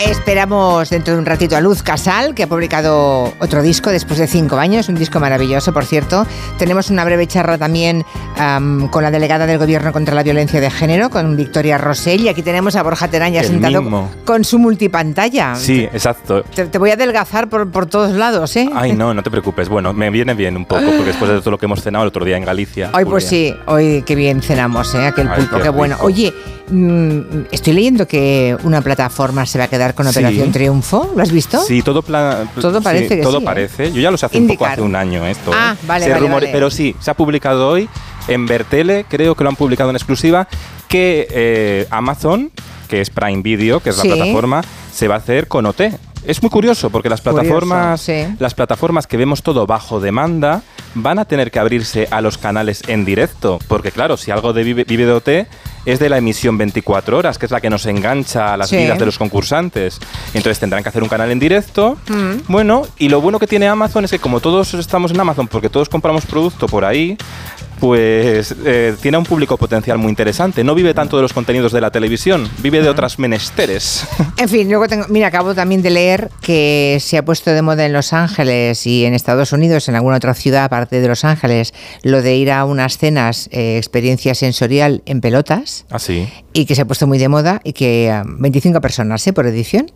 Esperamos dentro de un ratito a Luz Casal, que ha publicado otro disco después de cinco años, un disco maravilloso, por cierto. Tenemos una breve charla también am, con la delegada del Gobierno contra la Violencia de Género, con Victoria Rosell, y aquí tenemos a Borja Terán ya El sentado mismo. con su multipantalla. Sí, exacto. Te, te voy a adelgazar por, por todos lados, ¿eh? Ay, no, no te preocupes. Bueno, me viene bien un poco, porque después de todo lo que hemos cenado el otro día en Galicia. Hoy pues sí, hoy qué bien cenamos, ¿eh? Aquel Ay, pulpo, qué qué, bueno. Oye, estoy leyendo que una plataforma se va a quedar con Sí. Operación Triunfo, ¿lo has visto? Sí, todo Todo sí, parece que todo sí, ¿eh? parece. Yo ya lo sé hace un poco hace un año esto. Ah, ¿eh? vale, Se vale. Pero sí, se ha publicado hoy en Bertele, creo que lo han publicado en exclusiva, que eh, Amazon, que es Prime Video, que es la plataforma, se va a hacer con OT. Es muy curioso porque las plataformas, las plataformas que vemos todo bajo demanda van a tener que abrirse a los canales en directo, porque claro, si algo de vive, vive de OT es de la emisión 24 horas, que es la que nos engancha a las Sí. vidas de los concursantes. Entonces tendrán que hacer un canal en directo. Mm. Bueno, y lo bueno que tiene Amazon es que como todos estamos en Amazon, porque todos compramos producto por ahí, pues eh, tiene un público potencial muy interesante. No vive tanto de los contenidos de la televisión, vive de otras menesteres. En fin, luego tengo, mira, acabo también de leer que se ha puesto de moda en Los Ángeles y en Estados Unidos, en alguna otra ciudad aparte de Los Ángeles, lo de ir a unas cenas, eh, experiencia sensorial en pelotas. Así. y que se ha puesto muy de moda y que ah, 25 personas ¿eh? por edición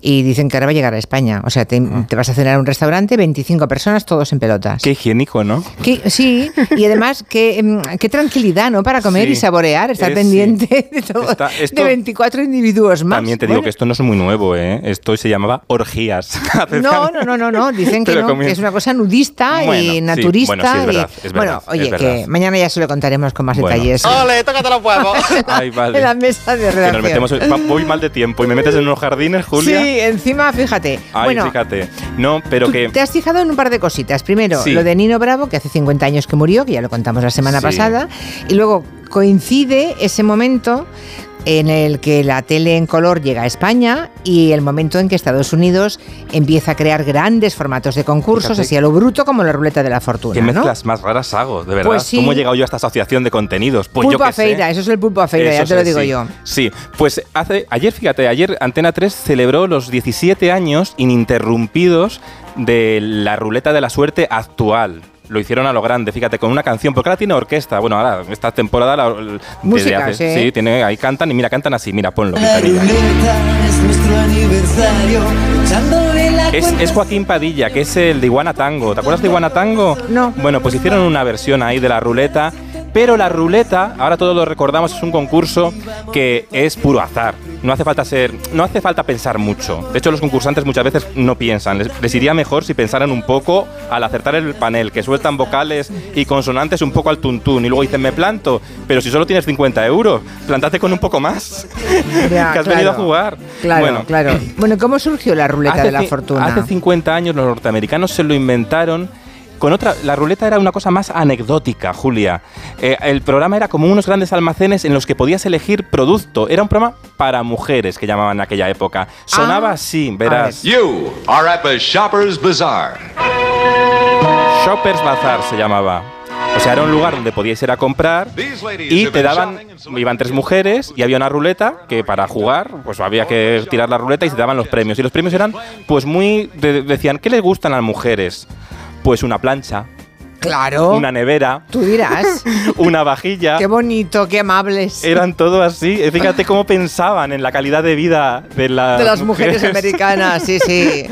y dicen que ahora va a llegar a España. O sea, te, te vas a cenar a un restaurante, 25 personas, todos en pelotas. Qué higiénico, ¿no? Que- sí, y además qué, mm, qué tranquilidad, ¿no? Para comer Sí. y saborear, estar Eh, pendiente de todo, Está- esto- de 24 individuos más. También te digo Bueno, que esto no es muy nuevo, ¿eh? Esto se llamaba orgías. No, no, no, no, no, dicen que no, que es una cosa nudista Bueno, y sí, naturista. bueno, sí, es y- verdad, bueno, oye, es que mañana ya se lo contaremos con más Bueno. detalles. ¡Ole, tócate los huevos! Ay, vale. En la mesa de Que redacción. nos metemos, voy mal de tiempo y me metes en unos jardines, Julia. Sí, encima, fíjate. Ay, bueno, fíjate. No, pero que. Te has fijado en un par de cositas. Primero, Sí. lo de Nino Bravo, que hace 50 años que murió, que ya lo contamos la semana Sí. pasada. Y luego coincide ese momento en el que la tele en color llega a España y el momento en que Estados Unidos empieza a crear grandes formatos de concursos, Fíjate. así a lo bruto como la ruleta de la fortuna. ¿Qué ¿no? mezclas más raras hago, de verdad? Pues sí. ¿Cómo he llegado yo a esta asociación de contenidos? Pues pulpo yo sé. feira, eso es el pulpo a feira, ya te lo digo sí. yo. Sí, pues hace, ayer, fíjate, ayer Antena 3 celebró los 17 años ininterrumpidos de la ruleta de la suerte actual. Lo hicieron a lo grande, fíjate, con una canción, porque ahora tiene orquesta. Bueno, ahora, esta temporada. la- desde Música, hace- sí. Sí, tiene, ahí cantan y mira, cantan así, mira, ponlo. La Quintanilla. ruleta es es Joaquín Padilla, que es el de Iguana Tango. ¿Te acuerdas de Iguana Tango? No. Bueno, pues hicieron una versión ahí de la ruleta. Pero la ruleta, ahora todos lo recordamos, es un concurso que es puro azar. No hace falta ser, no hace falta pensar mucho. De hecho, los concursantes muchas veces no piensan. Les, les iría mejor si pensaran un poco al acertar el panel, que sueltan vocales y consonantes un poco al tuntún y luego dicen me planto. Pero si solo tienes 50 euros, plantate con un poco más. Ya, que has venido a claro. jugar. Claro, Bueno, claro. Bueno, ¿cómo surgió la ruleta de la fortuna? Hace 50 años los norteamericanos se lo inventaron con otra. La ruleta era una cosa más anecdótica, Julia. Eh, el programa era como unos grandes almacenes en los que podías elegir producto. Era un programa para mujeres que llamaban en aquella época. Sonaba Ah. así, verás. You are at the Shoppers Bazaar. Shoppers Bazaar se llamaba. O sea, era un lugar donde podías ir a comprar y te daban, iban tres mujeres y había una ruleta que para jugar, pues había que tirar la ruleta y se daban los premios. Y los premios eran, pues muy, de- decían, ¿qué les gustan a las mujeres? Pues una plancha, Claro. una nevera, Tú dirás. una vajilla. Qué bonito, qué amables. Eran todo así. Eh, Fíjate cómo pensaban en la calidad de vida de, las de las mujeres americanas, sí, sí.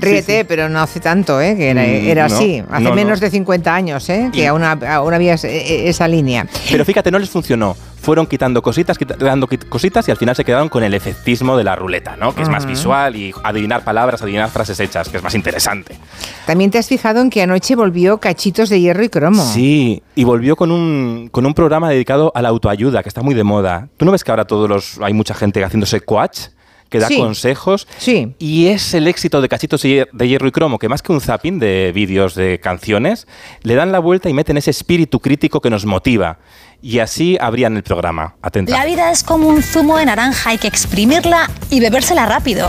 Ríete, sí. pero no hace tanto, ¿eh? Que era, Mm, era no, así. Hace no, menos no. de 50 años, ¿eh? Que Y- aún, aún había es- e- esa línea. Pero fíjate, no les funcionó. Fueron quitando cositas, quitando quit- cositas y al final se quedaron con el efectismo de la ruleta, ¿no? Que es más visual y adivinar palabras, adivinar frases hechas, que es más interesante. También te has fijado en que anoche volvió Cachitos de Hierro y Cromo. Sí, y volvió con un, con un programa dedicado a la autoayuda, que está muy de moda. ¿Tú no ves que ahora todos los hay mucha gente haciéndose coach? Que da Sí. consejos. Sí. Y es el éxito de Cachitos de Hierro y Cromo, que más que un zapping de vídeos de canciones, le dan la vuelta y meten ese espíritu crítico que nos motiva. Y así abrían el programa. Atenta. La vida es como un zumo de naranja, hay que exprimirla y bebérsela rápido,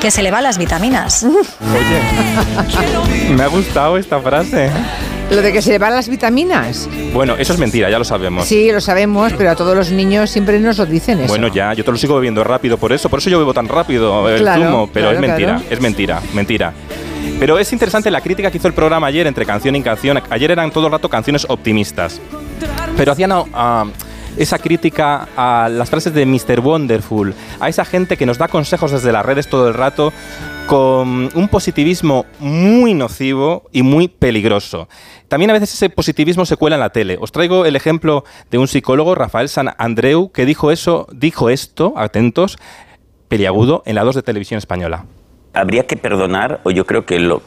que se le van las vitaminas. Oye, me ha gustado esta frase. Lo de que se le van las vitaminas. Bueno, eso es mentira, ya lo sabemos. Sí, lo sabemos, pero a todos los niños siempre nos lo dicen eso. Bueno, ya, yo te lo sigo bebiendo rápido por eso, por eso yo bebo tan rápido el Claro, zumo, pero claro, es mentira, claro. es mentira, mentira. Pero es interesante la crítica que hizo el programa ayer entre canción y canción. Ayer eran todo el rato canciones optimistas. Pero hacían ah, esa crítica a las frases de Mr. Wonderful, a esa gente que nos da consejos desde las redes todo el rato con un positivismo muy nocivo y muy peligroso. También a veces ese positivismo se cuela en la tele. Os traigo el ejemplo de un psicólogo, Rafael San Andreu, que dijo eso, dijo esto, atentos, peliagudo, en la 2 de televisión española. Habría que perdonar, o yo creo que lo,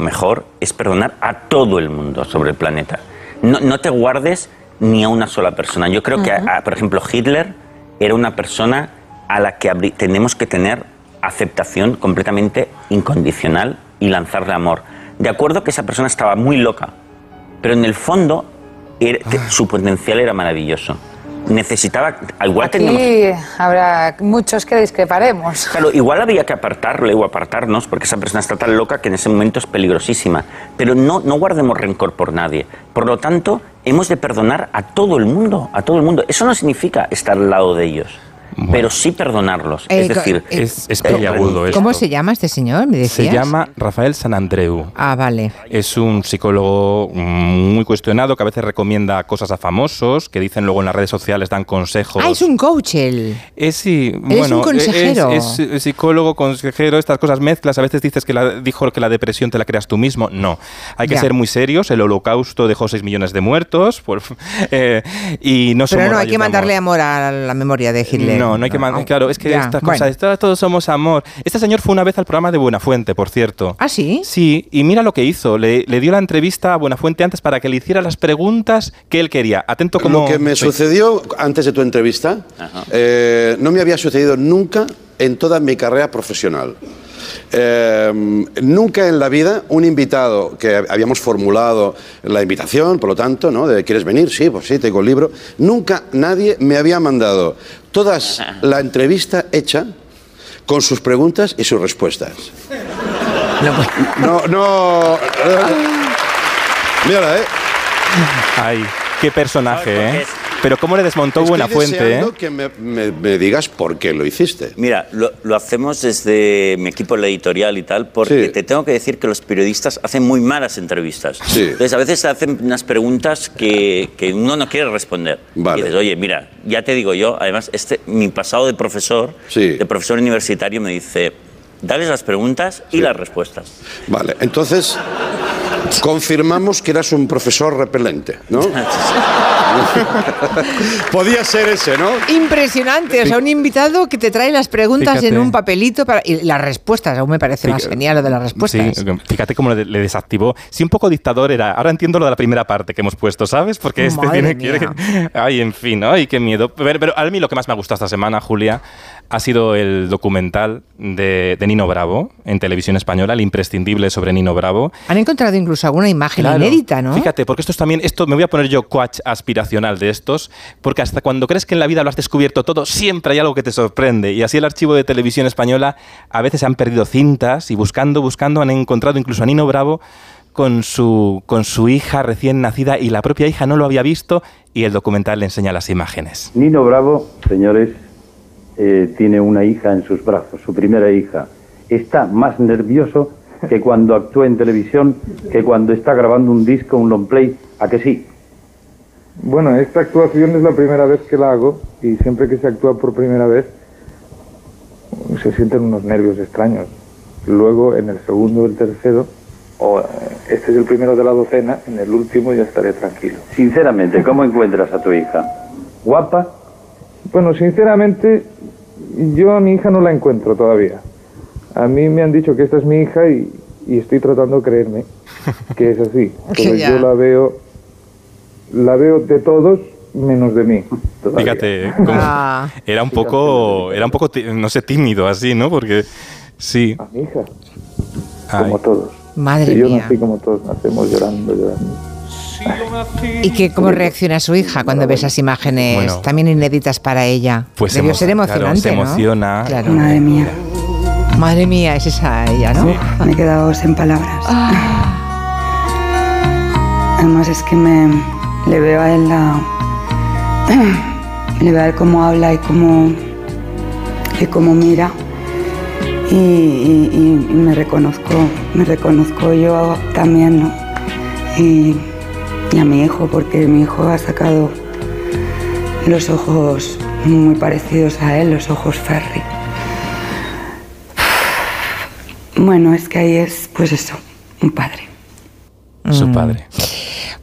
mejor es perdonar a todo el mundo sobre el planeta. No te guardes ni a una sola persona. Yo creo que, a- por ejemplo, Hitler era una persona a la que tenemos que tener aceptación completamente incondicional y lanzarle amor. De acuerdo que esa persona estaba muy loca, pero en el fondo era- te- su potencial era maravilloso. Necesitaba, igual teníamos Aquí habrá muchos que discreparemos. Claro, igual había que apartarle o apartarnos porque esa persona está tan loca que en ese momento es peligrosísima. Pero no, no guardemos rencor por nadie. Por lo tanto, hemos de perdonar a todo el mundo, a todo el mundo. Eso no significa estar al lado de ellos, pero sí perdonarlos. Eh, es decir, eh, Es, es peliagudo esto. ¿Cómo se llama este señor? ¿Me Se llama Rafael San Andreu. Ah, vale. Es un psicólogo muy cuestionado que a veces recomienda cosas a famosos, que dicen luego en las redes sociales, dan consejos. Ah, es un coach él. Es sí, es bueno, un consejero. Es, es psicólogo, consejero, estas cosas mezclas. A veces dices que la, dijo que la depresión te la creas tú mismo. No, hay que Ya. ser muy serios. El holocausto dejó 6 millones de muertos por- eh, y no Pero no, hay que mandarle amor. amor a la memoria de Hitler. No, no hay que mandar. Claro, es que Ya, esta bueno. todos somos amor. Este señor fue una vez al programa de Buenafuente, por cierto. ¿Ah, sí? Sí, y mira lo que hizo. Le, le dio la entrevista a Buenafuente antes para que le hiciera las preguntas que él quería. Atento como. Lo que me Sí. sucedió antes de tu entrevista eh, no me había sucedido nunca en toda mi carrera profesional. Eh, nunca en la vida un invitado que habíamos formulado la invitación, por lo tanto, ¿no? De, ¿Quieres venir? Sí, pues sí, tengo el libro. Nunca nadie me había mandado toda la entrevista hecha con sus preguntas y sus respuestas. No, no. Mírala, ¿eh? Ay, qué personaje, ¿Sabes por qué ¿eh? Pero cómo le desmontó Estoy Buenafuente, ¿eh? que me, me- me digas por qué lo hiciste. Mira, lo, lo hacemos desde mi equipo en la editorial y tal, porque Sí. te tengo que decir que los periodistas hacen muy malas entrevistas. Sí. Entonces, a veces hacen unas preguntas que, que uno no quiere responder. Vale. Y dices, oye, mira, ya te digo yo, además, este, mi pasado de profesor, Sí. de profesor universitario, me dice, dales las preguntas y las respuestas. Vale, entonces confirmamos que eras un profesor repelente, ¿no? Podía ser ese, ¿no? Impresionante, o sea, un invitado que te trae las preguntas Fíjate. en un papelito para, y las respuestas, aún me parece más Fíjate- genial lo de las respuestas. Sí, fíjate cómo le, le desactivó. Sí, un poco dictador era. Ahora entiendo lo de la primera parte que hemos puesto, ¿sabes? Porque este Madre tiene que. mía. Ay, en fin, ay, qué miedo. Pero, pero a mí lo que más me ha gustado esta semana, Julia, ha sido el documental de, de Nino Bravo en televisión española, el imprescindible sobre Nino Bravo. Han encontrado incluso alguna imagen Claro. inédita, ¿no? Fíjate, porque esto es también, esto me voy a poner yo coach aspiracional de estos, porque hasta cuando crees que en la vida lo has descubierto todo, siempre hay algo que te sorprende. Y así el archivo de televisión española, a veces se han perdido cintas y buscando, buscando, han encontrado incluso a Nino Bravo con su, con su hija recién nacida y la propia hija no lo había visto y el documental le enseña las imágenes. Nino Bravo, señores, eh, tiene una hija en sus brazos, su primera hija. Está más nervioso que cuando actúa en televisión, que cuando está grabando un disco, un long play. ¿A que sí? Bueno, esta actuación es la primera vez que la hago y siempre que se actúa por primera vez se sienten unos nervios extraños. Luego, en el segundo o el tercero, o eh, este es el primero de la docena, en el último ya estaré tranquilo. Sinceramente, ¿cómo encuentras a tu hija? ¿Guapa? Bueno, sinceramente, yo a mi hija no la encuentro todavía. A mí me han dicho que esta es mi hija y, y estoy tratando de creerme que es así. Que Pero yo la veo, la veo de todos menos de mí. todavía. Fíjate, cómo- Ah. era un poco, era un poco, no sé, tímido así, ¿no? Porque sí. A mi hija, Ay. como todos. Madre Que yo mía. nací como todos nacemos llorando, llorando. ¿Y que, cómo reacciona su hija cuando ve esas imágenes Bueno. también inéditas para ella? Pues Debió emo- ser claro, emocionante, se ¿no? emociona. Claro. Madre mía, Madre mía, es esa ella, ¿no? me he quedado sin palabras. Además es que me le veo a él la le veo a él cómo habla y cómo y cómo mira y, y- y- y me reconozco me reconozco yo también ¿no? y, y a mi hijo porque mi hijo ha sacado los ojos muy parecidos a él los ojos Ferry bueno es que ahí es pues eso un padre Su Mm. padre.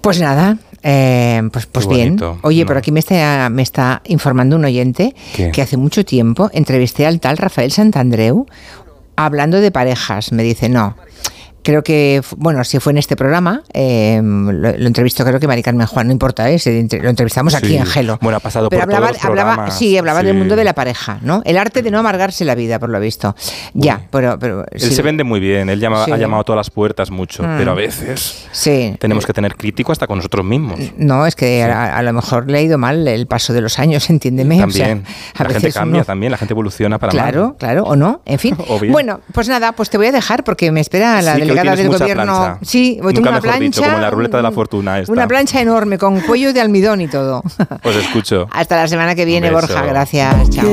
Pues nada, eh, pues, pues bien. Oye, por aquí me está, me está informando un oyente ¿Qué? que hace mucho tiempo entrevisté al tal Rafael Santandreu hablando de parejas. Me dice, no. Creo que, bueno, si fue en este programa, eh, lo, lo entrevistó creo que Mari Carmen Juan, no importa, ¿eh? Se lo entrevistamos aquí Sí. en Gelo. Bueno, ha pasado Pero por hablaba, todos los hablaba, programas. sí, hablaba del mundo de la pareja, ¿no? El arte de no amargarse la vida, por lo visto. Ya, pero... pero Él sí. se vende muy bien, él llama- ha llamado a todas las puertas mucho, Mm. pero a veces Sí. tenemos que tener crítico hasta con nosotros mismos. No, es que a, a lo mejor le ha ido mal el paso de los años, entiéndeme. O sea, También. a la gente cambia uno- también, la gente evoluciona para Claro, mal. claro, o no, en fin. Bueno, pues nada, pues te voy a dejar porque me espera la Sí, tienes del gobierno. plancha. Sí, hoy tengo Nunca una mejor plancha. dicho, como la ruleta de la fortuna esta. Una plancha enorme con cuello de almidón y todo. Os escucho. Hasta la semana que viene, beso. Borja. Gracias. Chao.